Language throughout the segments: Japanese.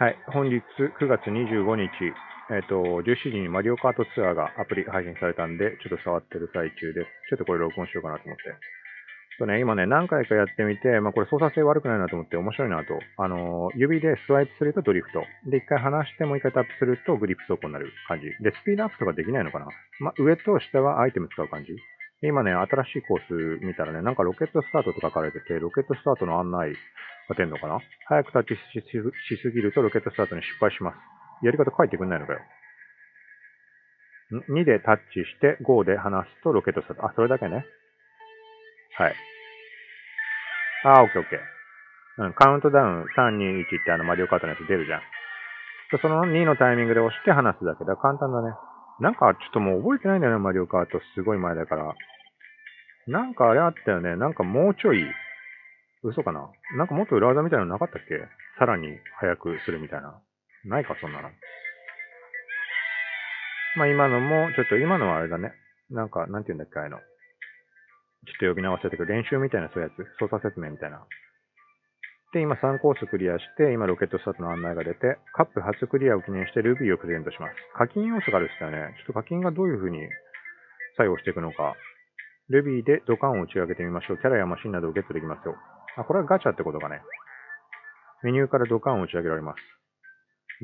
はい、本日9月25日、えっ、と、17時にマリオカートツアーがアプリ配信されたんで、ちょっと触ってる最中です。ちょっとこれ録音しようかなと思って。とね、今ね、何回かやってみて、まあこれ操作性悪くないなと思って面白いなと。あのー指でスワイプするとドリフト。で、一回離してもう一回タップするとグリップ走行になる感じ。で、スピードアップとかできないのかなまあ上と下はアイテム使う感じ。今ね、新しいコース見たらね、なんかロケットスタートとか書かれてて、ロケットスタートの案内が出んのかな？早くタッチしすぎるとロケットスタートに失敗します。やり方書いてくんないのかよ。?2 でタッチして5で離すとロケットスタート。あ、それだけね。はい。あ、オッケーオッケー。うん、カウントダウン3、2、1ってあのマリオカートのやつ出るじゃん。その2のタイミングで押して離すだけだ。簡単だね。なんかちょっともう覚えてないんだよね、マリオカート。すごい前だから。なんかあれあったよね。なんかもうちょい、嘘かな？なんかもっと裏技みたいなのなかったっけ？さらに速くするみたいな。ないか、そんなの。まあ今のも、ちょっと今のはあれだね。なんか、なんて言うんだっけ、あの。ちょっと呼び直せてくる。練習みたいなそういうやつ。操作説明みたいな。で、今3コースクリアして、今ロケットスタートの案内が出て、カップ初クリアを記念してルビーをプレゼントします。課金要素があるって言ったよね。ちょっと課金がどういう風に作用していくのか。ルビーでドカンを打ち上げてみましょう。キャラやマシンなどをゲットできますよ。あ、これはガチャってことかね。メニューからドカンを打ち上げられます。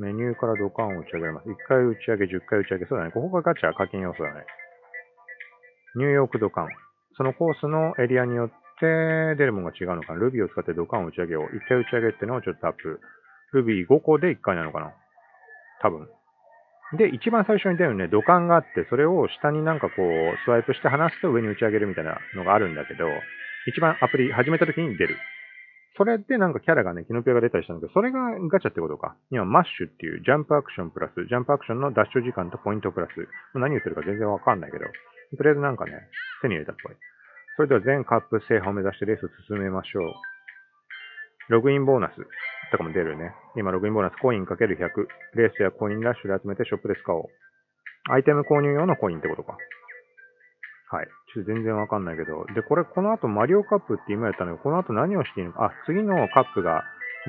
メニューからドカンを打ち上げられます。1回打ち上げ、10回打ち上げ。そうだね。ここがガチャ、課金要素だね。ニューヨークドカン。そのコースのエリアによって出るものが違うのかな。ルビーを使ってドカンを打ち上げよう。1回打ち上げってのをちょっとタップ。ルビー5個で1回なのかな。多分。で、一番最初に出るね、土管があって、それを下になんかこう、スワイプして離すと上に打ち上げるみたいなのがあるんだけど、一番アプリ始めた時に出る。それでなんかキャラがね、キノピオが出たりしたんだけど、それがガチャってことか。今、マッシュっていうジャンプアクションプラス、ジャンプアクションのダッシュ時間とポイントプラス。何言ってるか全然わかんないけど、とりあえずなんかね、手に入れたっぽい。それでは全カップ制覇を目指してレースを進めましょう。ログインボーナスとかも出るね。今、ログインボーナスコイン ×100。レースやコインラッシュで集めてショップで使おう。アイテム購入用のコインってことか。はい。ちょっと全然わかんないけど。で、これ、この後マリオカップって今やったのに、この後何をしていいのか。あ、次のカップが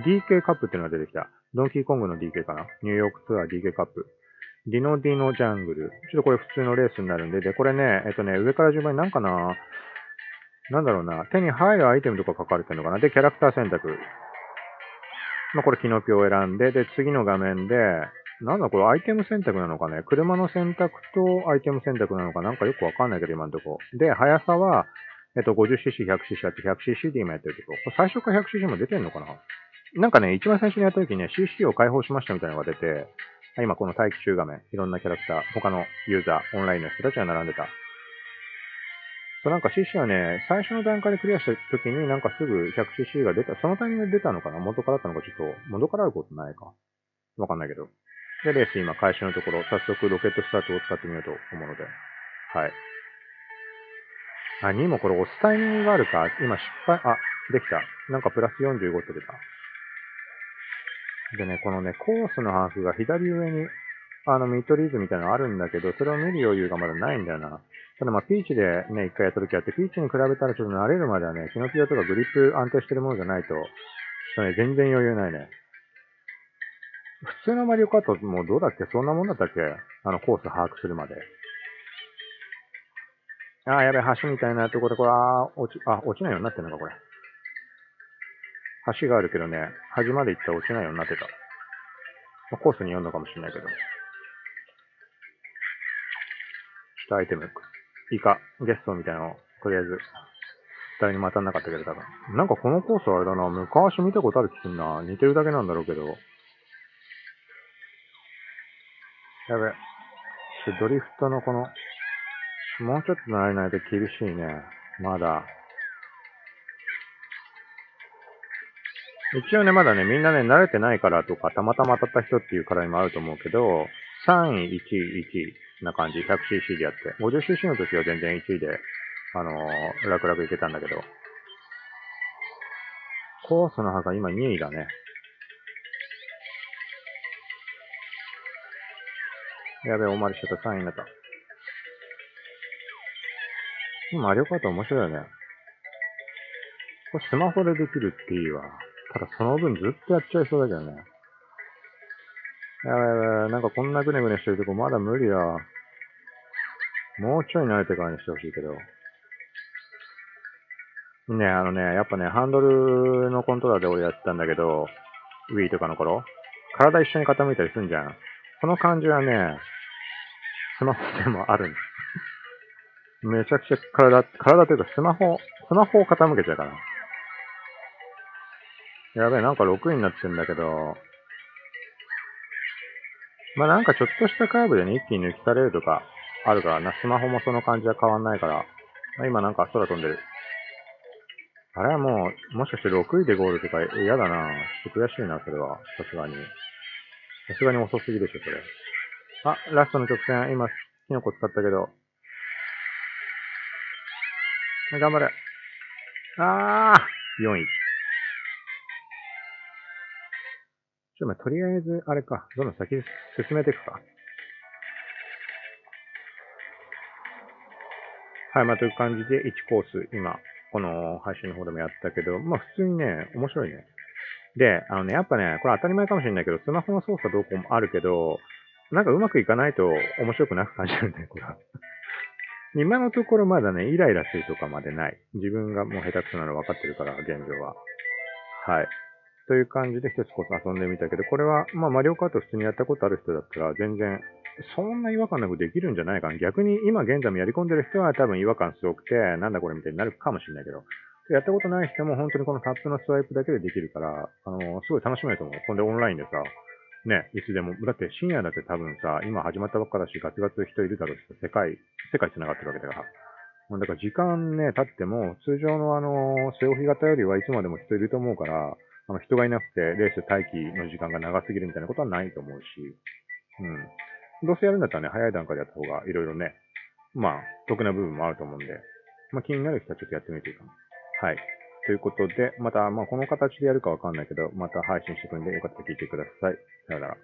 DK カップっていうのが出てきた。ドンキーコングの DK かな。ニューヨークツアー DK カップ。ディノディノジャングル。ちょっとこれ普通のレースになるんで、で、これね、えっとね、上から順番になんかな、なんだろうな、手に入るアイテムとか書かれてるのかな。で、キャラクター選択。まあ、これ、キノピオを選んで、で、次の画面で、なんだこれ、アイテム選択なのかね？車の選択とアイテム選択なのか？なんかよくわかんないけど、今のとこ。で、速さは、えっと、50cc、100cc あって 100cc で今やってるとこ。これ最初から 100cc も出てんのかな？なんかね、一番最初にやった時にね、CC を解放しましたみたいなのが出て、今この待機中画面、いろんなキャラクター、他のユーザー、オンラインの人たちが並んでた。そうなんか CC はね、最初の段階でクリアした時になんかすぐ 100cc が出た、そのタイミングで出たのかな？元からだったのかちょっと、元からあることないか？わかんないけど。で、レース今開始のところ、早速ロケットスタートを使ってみようと思うので。はい。あ、2もこれ押すタイミングがあるか。今失敗、あ、できた。なんかプラス45って出た。でね、このね、コースのハーフが左上に、あの、ミッドリーズみたいなのあるんだけど、それを見る余裕がまだないんだよな。ただまあ、ピーチでね、一回やった時あって、ピーチに比べたらちょっと慣れるまではね、キノピオとかグリップ安定してるものじゃないと、ちょっとね、全然余裕ないね。普通のマリオカートもうどうだっけ？そんなもんだったっけ？あの、コース把握するまで。あー、やべえ、橋みたいなとこで、これ、あ、落ち、あ、落ちないようになってんのか、これ。橋があるけどね、端まで行ったら落ちないようになってた。まあコースに読んだかもしれないけど。ちょっとアイテム、イカ、ゲストみたいなのを、とりあえず、誰にも当たんなかったけど、多分。なんかこのコースはあれだな、昔見たことある気すんな。似てるだけなんだろうけど。やべ。ドリフトのこの、もうちょっと慣れないと厳しいね。まだ。一応ね、まだね、みんなね、慣れてないからとか、たまたま当たった人っていうからにもあると思うけど、3位、1位、1位な感じ、100cc でやって。50cc の時は全然1位で、あのー、楽々いけたんだけど。コースの墓今2位だね。やべえ、大回りしちゃった。3位になった。マリオカート面白いよね。これスマホでできるっていいわ。ただその分ずっとやっちゃいそうだけどね。やばいやばい、なんかこんなグネグネしてるとこまだ無理だ。もうちょい慣れてからにしてほしいけど。ね、あのね、やっぱね、ハンドルのコントローラーで俺やってたんだけど、Wii とかの頃、体一緒に傾いたりすんじゃん。この感じはね、スマホでもあるんです。めちゃくちゃ体、体というかスマホ、スマホを傾けちゃうから。やべえ、なんか6位になってんだけど、まあなんかちょっとしたカーブでね、一気に抜きされるとかあるからな。スマホもその感じは変わんないから。まあ、今なんか空飛んでる。あれはもう、もしかして6位でゴールとか嫌だな。ちょっと悔しいな、それは。さすがに。さすがに遅すぎでしょ、それ。あ、ラストの直線、今、キノコ使ったけど。頑張れ。あー !4 位。ちょっととりあえず、あれか、どんどん先進めていくか。はい、まあ、という感じで1コース、今、この配信の方でもやったけど、まあ、普通にね、面白いね。で、あのね、やっぱね、これ当たり前かもしれないけど、スマホの操作どうこうもあるけど、なんかうまくいかないと面白くなく感じるね、これは。今のところまだね、イライラするとかまでない。自分がもう下手くそなの分かってるから、現状は。はい。という感じで一つこそ遊んでみたけど、これは、まあ、マリオカート普通にやったことある人だったら、全然、そんな違和感なくできるんじゃないかな。逆に今現在もやり込んでる人は多分違和感すごくて、なんだこれみたいになるかもしれないけど、やったことない人も本当にこのタップのスワイプだけでできるから、あの、すごい楽しめると思う。ほんでオンラインでさ、ね、いつでも。だって深夜だって多分さ、今始まったばっかだし、ガツガツ人いるだろうし、世界、世界繋がってるわけだから。だから時間ね、経っても、通常のあの、背負い型よりはいつまでも人いると思うから、あの人がいなくて、レース待機の時間が長すぎるみたいなことはないと思うし、うん。どうせやるんだったらね、早い段階でやった方がいろいろね、まあ、得な部分もあると思うんで、まあ気になる人はちょっとやってみていいかな。はい。ということで、また、まあ、この形でやるかわかんないけど、また配信していくんで、よかったら聞いてください。さよなら。